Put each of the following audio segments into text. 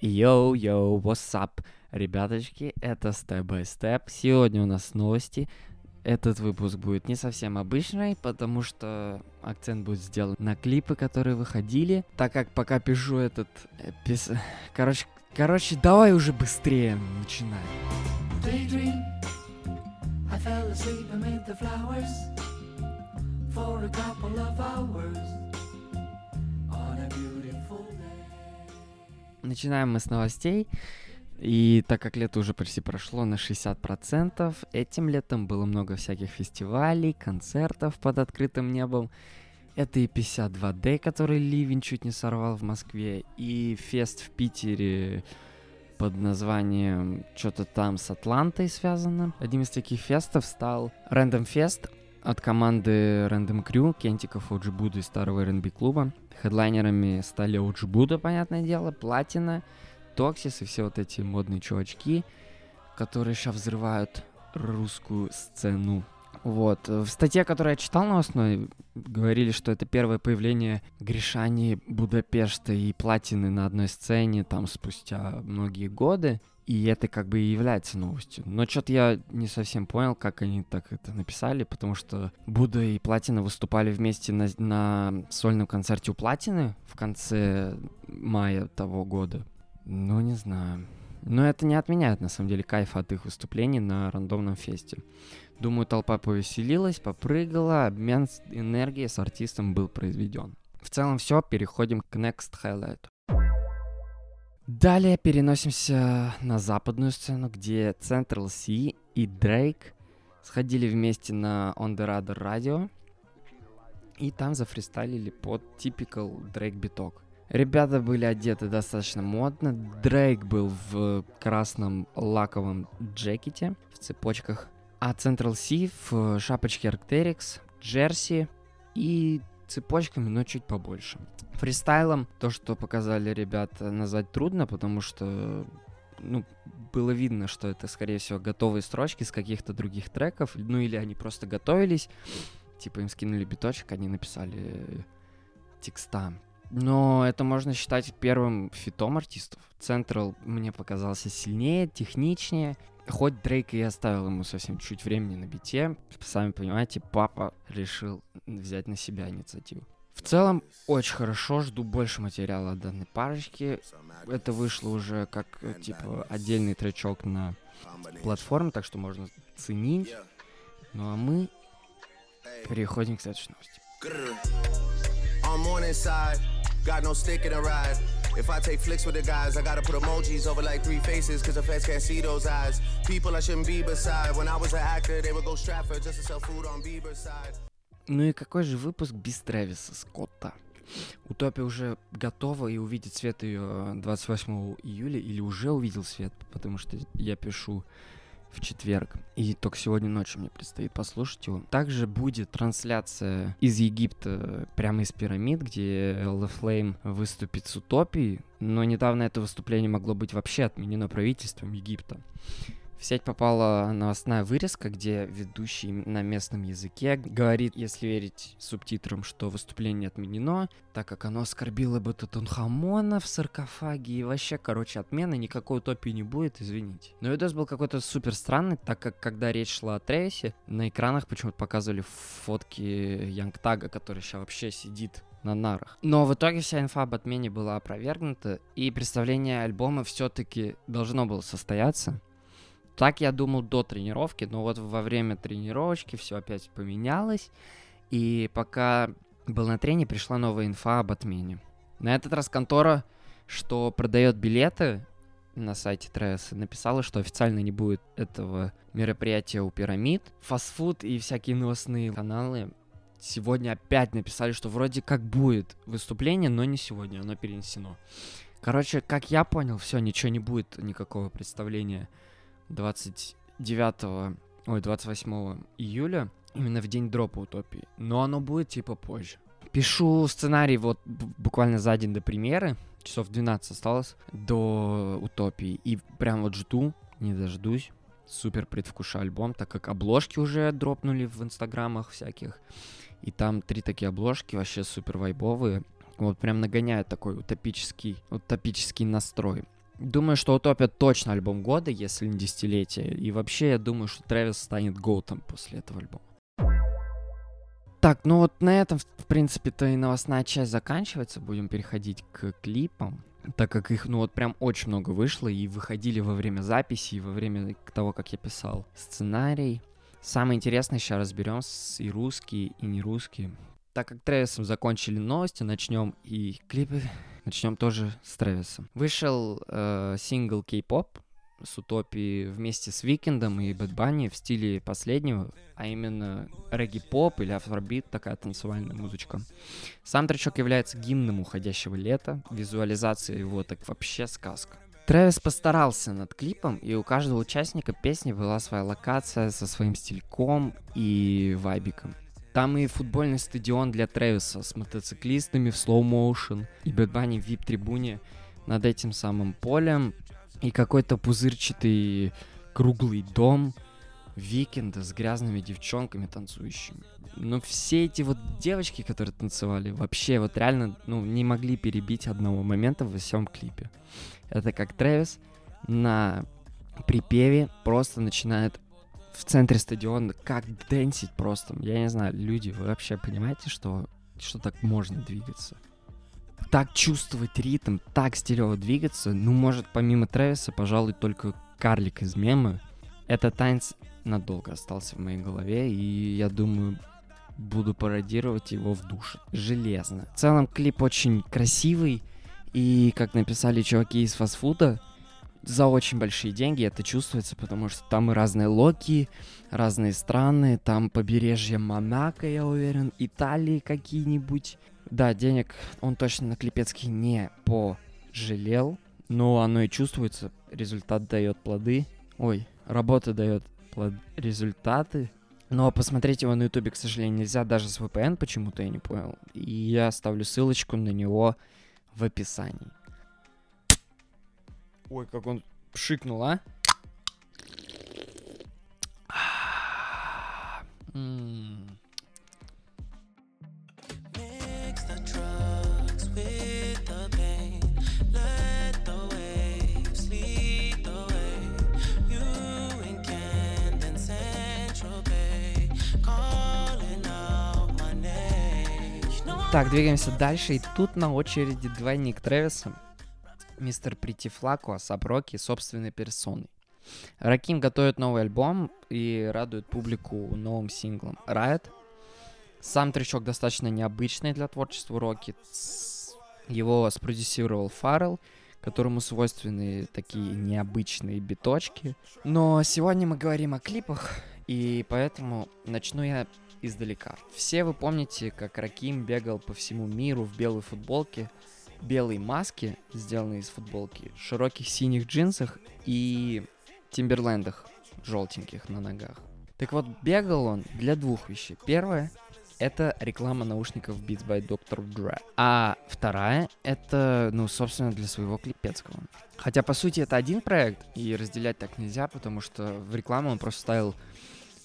Yo-yo, what's up? Ребяточки, это Step by Step. Сегодня у нас новости. Этот выпуск будет не совсем обычный, потому что акцент будет сделан на клипы, которые выходили. Так как пока пишу этот... э, Короче, короче, давай уже быстрее начинаем. For a couple of hours Начинаем мы с новостей. И так как лето уже почти прошло на 60%, этим летом было много всяких фестивалей, концертов под открытым небом. Это и 52D, который Ливень чуть не сорвал в Москве, и фест в Питере под названием что-то там с Атлантой связано. Одним из таких фестов стал Random Fest от команды Random Crew, Кентиков, OG Buddha и старого R&B клуба. Хедлайнерами стали Buddha, понятное дело, Платина, Токсис и все вот эти модные чувачки, которые сейчас взрывают русскую сцену. Вот. В статье, которую я читал новостной, говорили, что это первое появление Гришани, Будапешта и Платины на одной сцене там спустя многие годы. И это как бы и является новостью. Но что-то я не совсем понял, как они так это написали, потому что Будда и Платина выступали вместе на, на сольном концерте у Платины в конце мая того года. Ну, не знаю. Но это не отменяет, на самом деле, кайфа от их выступлений на рандомном фесте. Думаю, толпа повеселилась, попрыгала, обмен энергией с артистом был произведен. В целом все, переходим к next highlight. Далее переносимся на западную сцену, где Central C и Дрейк сходили вместе на On The Radar Radio и там зафристайлили под typical Дрейк биток. Ребята были одеты достаточно модно. Дрейк был в красном лаковом джекете в цепочках, а Central C в шапочке Arcteryx, джерси и цепочками, но чуть побольше. Фристайлом то, что показали ребята, назвать трудно, потому что ну, было видно, что это, скорее всего, готовые строчки с каких-то других треков, ну или они просто готовились, типа им скинули биточек, они написали текста. Но это можно считать первым фитом артистов. Централ мне показался сильнее, техничнее. Хоть Дрейк и оставил ему совсем чуть времени на бите, сами понимаете, папа решил взять на себя инициативу. В целом, очень хорошо, жду больше материала от данной парочки. Это вышло уже как, э, типа, отдельный тречок на платформе, так что можно ценить. Ну а мы переходим к следующей новости. If I take flicks with the guys, I gotta put emojis over like three faces, cause the feds can't see those eyes. People I shouldn't be beside. When I was an actor, they would go Stratford just to sell food on Bieber's side. Ну и какой же выпуск без Трэвиса Скотта? Утопия уже готова и увидит свет ее 28 июля, или уже увидел свет, потому что я пишу в четверг. И только сегодня ночью мне предстоит послушать его. Также будет трансляция из Египта, прямо из пирамид, где Элла Флейм выступит с Утопией. Но недавно это выступление могло быть вообще отменено правительством Египта. В сеть попала новостная вырезка, где ведущий на местном языке говорит, если верить субтитрам, что выступление отменено, так как оно оскорбило бы Тутанхамона в саркофаге, и вообще, короче, отмены, никакой утопии не будет, извините. Но видос был какой-то супер странный, так как, когда речь шла о Трейсе, на экранах почему-то показывали фотки Янгтага, который сейчас вообще сидит на нарах. Но в итоге вся инфа об отмене была опровергнута, и представление альбома все-таки должно было состояться. Так я думал до тренировки, но вот во время тренировочки все опять поменялось. И пока был на трене, пришла новая инфа об отмене. На этот раз контора, что продает билеты на сайте Тресса, написала, что официально не будет этого мероприятия у пирамид. Фастфуд и всякие новостные каналы сегодня опять написали, что вроде как будет выступление, но не сегодня, оно перенесено. Короче, как я понял, все, ничего не будет, никакого представления 29, ой, 28 июля, именно в день дропа Утопии. Но оно будет типа позже. Пишу сценарий вот буквально за день до премьеры, часов 12 осталось, до Утопии. И прям вот жду, не дождусь. Супер предвкушаю альбом, так как обложки уже дропнули в инстаграмах всяких. И там три такие обложки, вообще супер вайбовые. Вот прям нагоняет такой утопический, утопический настрой. Думаю, что Утопия точно альбом года, если не десятилетие. И вообще, я думаю, что Трэвис станет гоутом после этого альбома. Так, ну вот на этом, в принципе-то, и новостная часть заканчивается. Будем переходить к клипам. Так как их, ну вот прям очень много вышло, и выходили во время записи, и во время того, как я писал сценарий. Самое интересное сейчас разберем и русские, и не русские. Так как Трэвисом закончили новости, начнем и клипы. Начнем тоже с Трэвисом. Вышел э, сингл K-pop с Утопией вместе с Викендом и Bad Bunny в стиле последнего, а именно регги-поп или афробит, такая танцевальная музычка. Сам тречок является гимном уходящего лета, визуализация его так вообще сказка. Трэвис постарался над клипом, и у каждого участника песни была своя локация со своим стильком и вайбиком. Там и футбольный стадион для Трэвиса с мотоциклистами в motion, и Bad Bunny в вип-трибуне над этим самым полем, и какой-то пузырчатый круглый дом Викенда с грязными девчонками танцующими. Но все эти вот девочки, которые танцевали, вообще вот реально, ну, не могли перебить одного момента во всем клипе. Это как Трэвис на припеве просто начинает в центре стадиона как дэнсить просто. Я не знаю, люди, вы вообще понимаете, что, что так можно двигаться? так чувствовать ритм, так стилево двигаться, ну, может, помимо Трэвиса, пожалуй, только карлик из мема. Этот танец надолго остался в моей голове, и я думаю, буду пародировать его в душе. Железно. В целом, клип очень красивый, и, как написали чуваки из фастфуда, за очень большие деньги это чувствуется, потому что там и разные локи, разные страны, там побережье Монако, я уверен, Италии какие-нибудь. Да, денег он точно на Клепецкий не пожалел, но оно и чувствуется, результат дает плоды. Ой, работа дает плод... результаты. Но посмотреть его на ютубе, к сожалению, нельзя даже с VPN, почему-то я не понял. И я оставлю ссылочку на него в описании. Ой, как он пшикнул, а? М-м. Так, двигаемся дальше. И тут на очереди двойник Трэвиса. Мистер Прити Флако, Саброки собственной персоной. Раким готовит новый альбом и радует публику новым синглом Riot. Сам тречок достаточно необычный для творчества Роки. Его спродюсировал Фаррелл, которому свойственны такие необычные биточки. Но сегодня мы говорим о клипах, и поэтому начну я издалека. Все вы помните, как Раким бегал по всему миру в белой футболке, белой маске, сделанной из футболки, широких синих джинсах и тимберлендах желтеньких на ногах. Так вот, бегал он для двух вещей. Первое — это реклама наушников Beats by Dr. Dre. А вторая — это, ну, собственно, для своего клипецкого. Хотя, по сути, это один проект, и разделять так нельзя, потому что в рекламу он просто ставил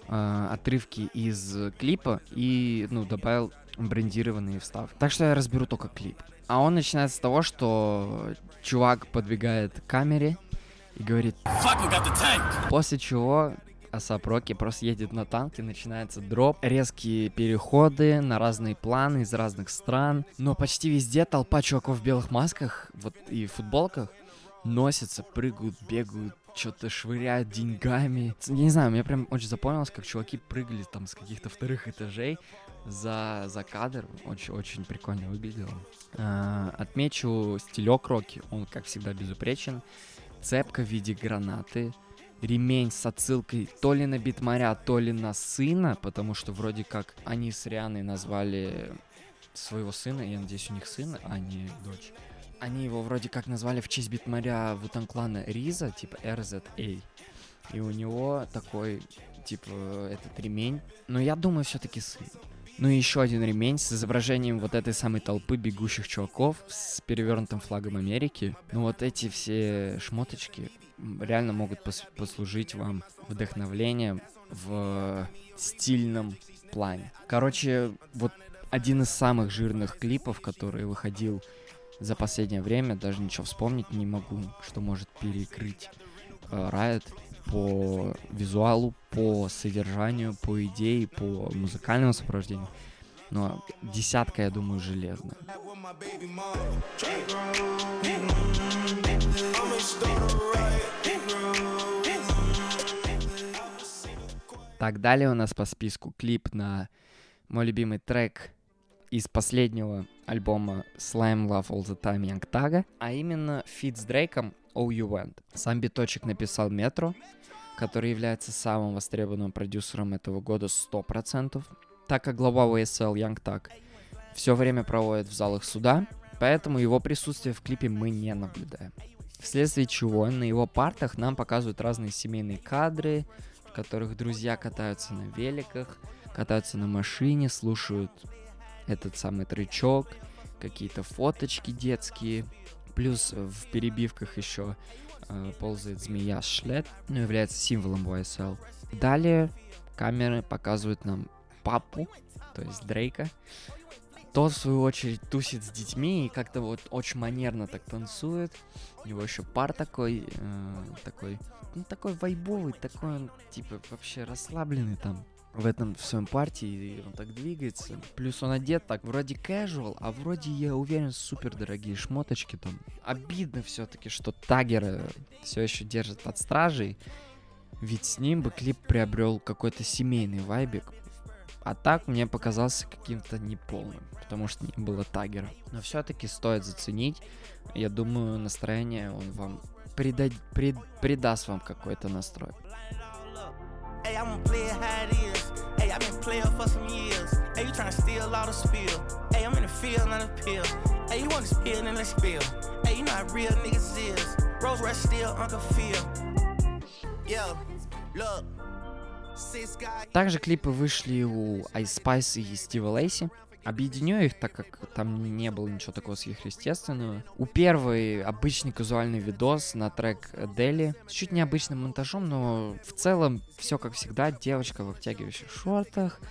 э, отрывки из клипа и, ну, добавил брендированные вставки. Так что я разберу только клип. А он начинается с того, что чувак подвигает к камере и говорит После чего Асап Роки просто едет на танке, начинается дроп, резкие переходы на разные планы из разных стран. Но почти везде толпа чуваков в белых масках вот и в футболках носятся, прыгают, бегают, что-то швыряют деньгами. Я не знаю, мне прям очень запомнилось, как чуваки прыгали там с каких-то вторых этажей за, за кадр. Очень-очень прикольно выглядело. А, отмечу стилек Роки. Он, как всегда, безупречен. Цепка в виде гранаты. Ремень с отсылкой то ли на Битмаря, то ли на сына, потому что вроде как они с Рианой назвали своего сына, я надеюсь, у них сын, а не дочь. Они его вроде как назвали в честь Битмаря Вутанклана Риза, типа RZA. И у него такой, типа, этот ремень. Но я думаю, все-таки сын. Ну и еще один ремень с изображением вот этой самой толпы бегущих чуваков с перевернутым флагом Америки. Ну вот эти все шмоточки реально могут пос- послужить вам вдохновлением в стильном плане. Короче, вот один из самых жирных клипов, который выходил за последнее время даже ничего вспомнить не могу, что может перекрыть э, Riot по визуалу, по содержанию, по идее, по музыкальному сопровождению. Но десятка, я думаю, железная. Так, далее у нас по списку клип на мой любимый трек из последнего альбома Slime Love All The Time Young Thug, а именно фит с Дрейком Oh U Went. Сам биточек написал Метро, который является самым востребованным продюсером этого года 100%, так как глава YSL Young Tag все время проводит в залах суда, поэтому его присутствие в клипе мы не наблюдаем. Вследствие чего на его партах нам показывают разные семейные кадры, в которых друзья катаются на великах, катаются на машине, слушают этот самый трючок, какие-то фоточки детские, плюс в перебивках еще э, ползает змея Шлет, ну, является символом YSL. Далее камеры показывают нам папу, то есть Дрейка. Тот, в свою очередь, тусит с детьми и как-то вот очень манерно так танцует. У него еще пар такой, э, такой, ну, такой вайбовый, такой он, типа, вообще расслабленный там в этом в своем партии, и он так двигается. Плюс он одет так, вроде casual, а вроде, я уверен, супер дорогие шмоточки там. Обидно все-таки, что Тагера все еще держит под стражей, ведь с ним бы клип приобрел какой-то семейный вайбик. А так мне показался каким-то неполным, потому что не было Тагера. Но все-таки стоит заценить. Я думаю, настроение он вам прида- прид- придаст вам какой-то настрой. player how it is. Hey, I've been player for some years. Hey, you tryna steal all the spill. Hey, I'm in the field, not a pill. Hey, you want to spill, then let's spill. Hey, you know how real niggas is. Rose Red still, Uncle Phil. Yo, look. Six guy. Также клипы вышли у Ice Spice и Стива Лейси. Объединю их, так как там не было ничего такого сверхъестественного. У первой обычный казуальный видос на трек Дели с чуть необычным монтажом, но в целом все как всегда. Девочка в обтягивающих шортах,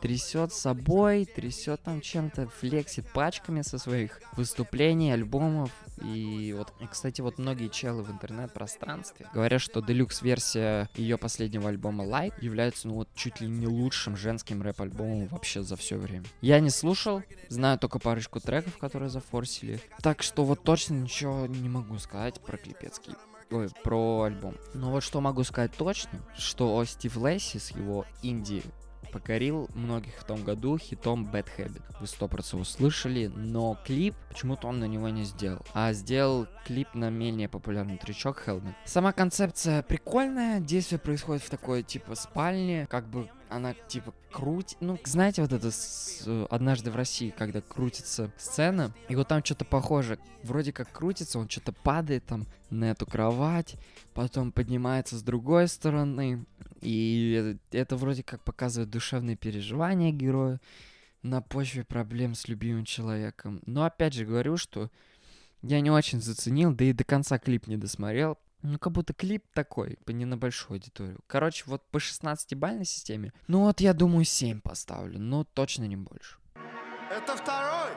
трясет собой, трясет там чем-то, флексит пачками со своих выступлений, альбомов. И вот, кстати, вот многие челы в интернет-пространстве говорят, что делюкс-версия ее последнего альбома Like является, ну вот, чуть ли не лучшим женским рэп-альбомом вообще за все время. Я не слушал, знаю только парочку треков, которые зафорсили. Так что вот точно ничего не могу сказать про клипецкий Ой, про альбом. Но вот что могу сказать точно, что Стив Лесси с его инди покорил многих в том году хитом Bad Habit. Вы сто процентов услышали, но клип почему-то он на него не сделал. А сделал клип на менее популярный трючок Helmet. Сама концепция прикольная, действие происходит в такой типа спальне, как бы она типа крутит. Ну, знаете, вот это с, э, однажды в России, когда крутится сцена, и вот там что-то похоже. Вроде как крутится, он что-то падает там на эту кровать, потом поднимается с другой стороны. И это, это вроде как показывает душевные переживания героя на почве проблем с любимым человеком. Но опять же говорю, что я не очень заценил, да и до конца клип не досмотрел. Ну, как будто клип такой, не на большую аудиторию. Короче, вот по 16-бальной системе, ну вот я думаю 7 поставлю, но точно не больше. Это второй.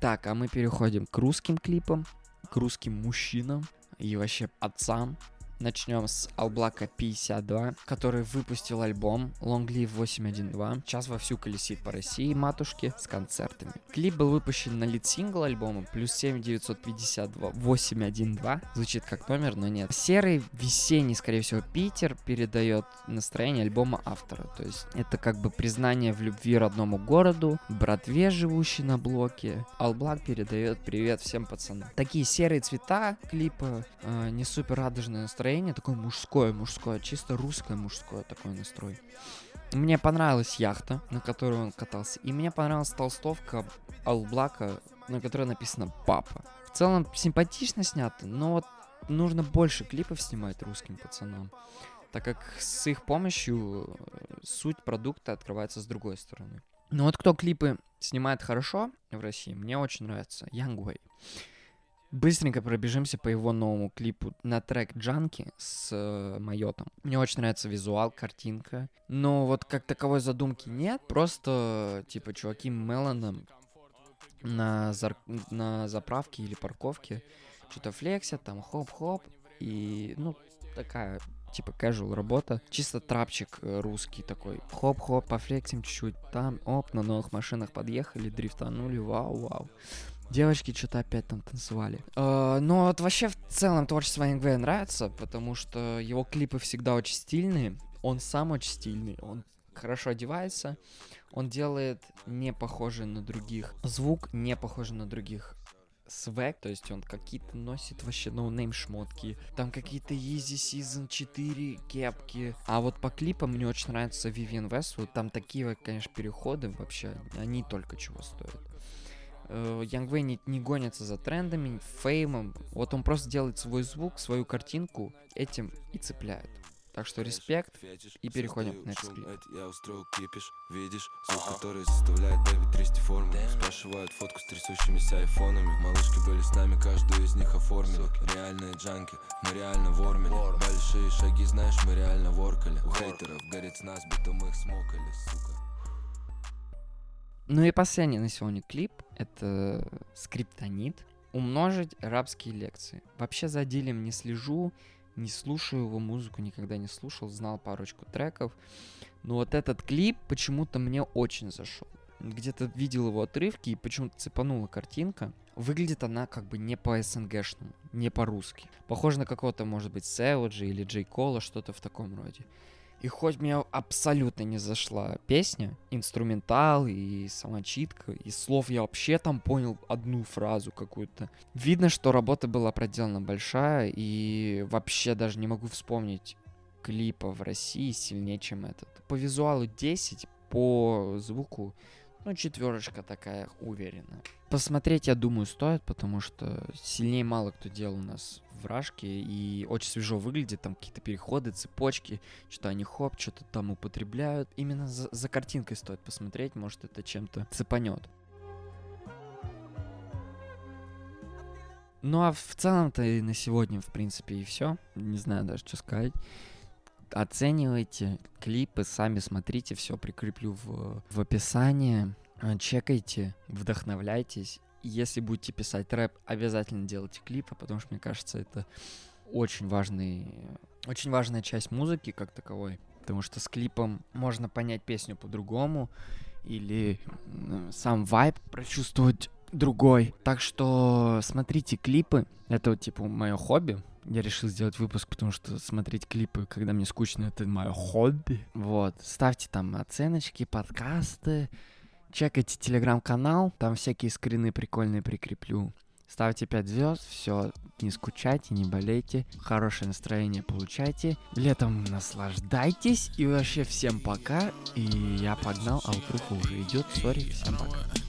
Так, а мы переходим к русским клипам, к русским мужчинам и вообще отцам. Начнем с Алблака 52, который выпустил альбом Long Live 812. Сейчас вовсю колесит по России матушки с концертами. Клип был выпущен на лид-сингл альбома плюс 7952 812. Звучит как номер, но нет. Серый весенний, скорее всего, Питер передает настроение альбома автора. То есть это как бы признание в любви родному городу, братве, живущей на блоке. Алблак передает привет всем пацанам. Такие серые цвета клипа, э, не супер радужное настроение, такое мужское, мужское, чисто русское мужское такой настрой. Мне понравилась яхта, на которой он катался, и мне понравилась толстовка Алблака, на которой написано «Папа». В целом симпатично снято, но вот нужно больше клипов снимать русским пацанам, так как с их помощью э, суть продукта открывается с другой стороны. Ну вот кто клипы снимает хорошо в России, мне очень нравится Way. Быстренько пробежимся по его новому клипу на трек Джанки с э, Майотом. Мне очень нравится визуал, картинка. Но вот как таковой задумки нет. Просто, типа, чуваки Меланом на, зар- на заправке или парковке, что-то флексят, там хоп-хоп, и, ну, такая типа casual работа. Чисто трапчик э, русский такой. Хоп-хоп, пофлексим чуть-чуть. Там, оп, на новых машинах подъехали, дрифтанули, вау-вау. Девочки что-то опять там танцевали. Э, но вот вообще в целом творчество Янгвея нравится, потому что его клипы всегда очень стильные. Он сам очень стильный, он хорошо одевается, он делает не похожий на других звук, не похожий на других swag, то есть он какие-то носит вообще noname шмотки, там какие-то Yeezy Season 4 кепки. А вот по клипам мне очень нравится Vivian Westwood, там такие, вот, конечно, переходы вообще, они только чего стоят. Янг Вэй не, не гонится за трендами, fame ом, вот он просто делает свой звук, свою картинку, этим и цепляет. Так что респект, и переходим к next клип. Я устроил кипиш, видишь? Звук, который заставляет бэби трясти форму. Спрашивают фотку с трясущимися айфонами. Малышки были с нами, каждую из них оформили. Реальные джанки, мы реально вормили Большие шаги, знаешь, мы реально воркали. У хейтеров горит с нас, будто мы их смокали, сука Ну и последний на сегодня клип — это скриптонит. Умножить рабские лекции. Вообще за Дилем не слежу, не слушаю его музыку, никогда не слушал, знал парочку треков. Но вот этот клип почему-то мне очень зашел. Где-то видел его отрывки и почему-то цепанула картинка. Выглядит она как бы не по СНГшному, не по-русски. Похоже на какого-то, может быть, Сэвиджа или Джей Кола, что-то в таком роде. И хоть мне абсолютно не зашла песня, инструментал и сама читка, и слов я вообще там понял одну фразу какую-то. Видно, что работа была проделана большая, и вообще даже не могу вспомнить клипа в России сильнее, чем этот. По визуалу 10, по звуку, ну, четверочка такая уверенная. Посмотреть, я думаю, стоит, потому что сильнее мало кто делал у нас в Рашке, и очень свежо выглядит, там какие-то переходы, цепочки, что они хоп, что-то там употребляют. Именно за, за картинкой стоит посмотреть, может это чем-то цепанет. Ну а в целом-то и на сегодня, в принципе, и все. Не знаю даже, что сказать. Оценивайте клипы, сами смотрите, все прикреплю в, в описании. А, Чекайте, вдохновляйтесь. Если будете писать рэп, обязательно делайте клипы, потому что, мне кажется, это очень важный, очень важная часть музыки как таковой. Потому что с клипом можно понять песню по-другому или сам вайб прочувствовать другой. Так что смотрите клипы. Это вот, типа мое хобби. Я решил сделать выпуск, потому что смотреть клипы, когда мне скучно, это мое хобби. Вот. Ставьте там оценочки, подкасты. Чекайте телеграм-канал. Там всякие скрины прикольные прикреплю. Ставьте 5 звезд, все, не скучайте, не болейте, хорошее настроение получайте, летом наслаждайтесь и вообще всем пока, и я погнал, а утруха уже идет, сори, всем пока.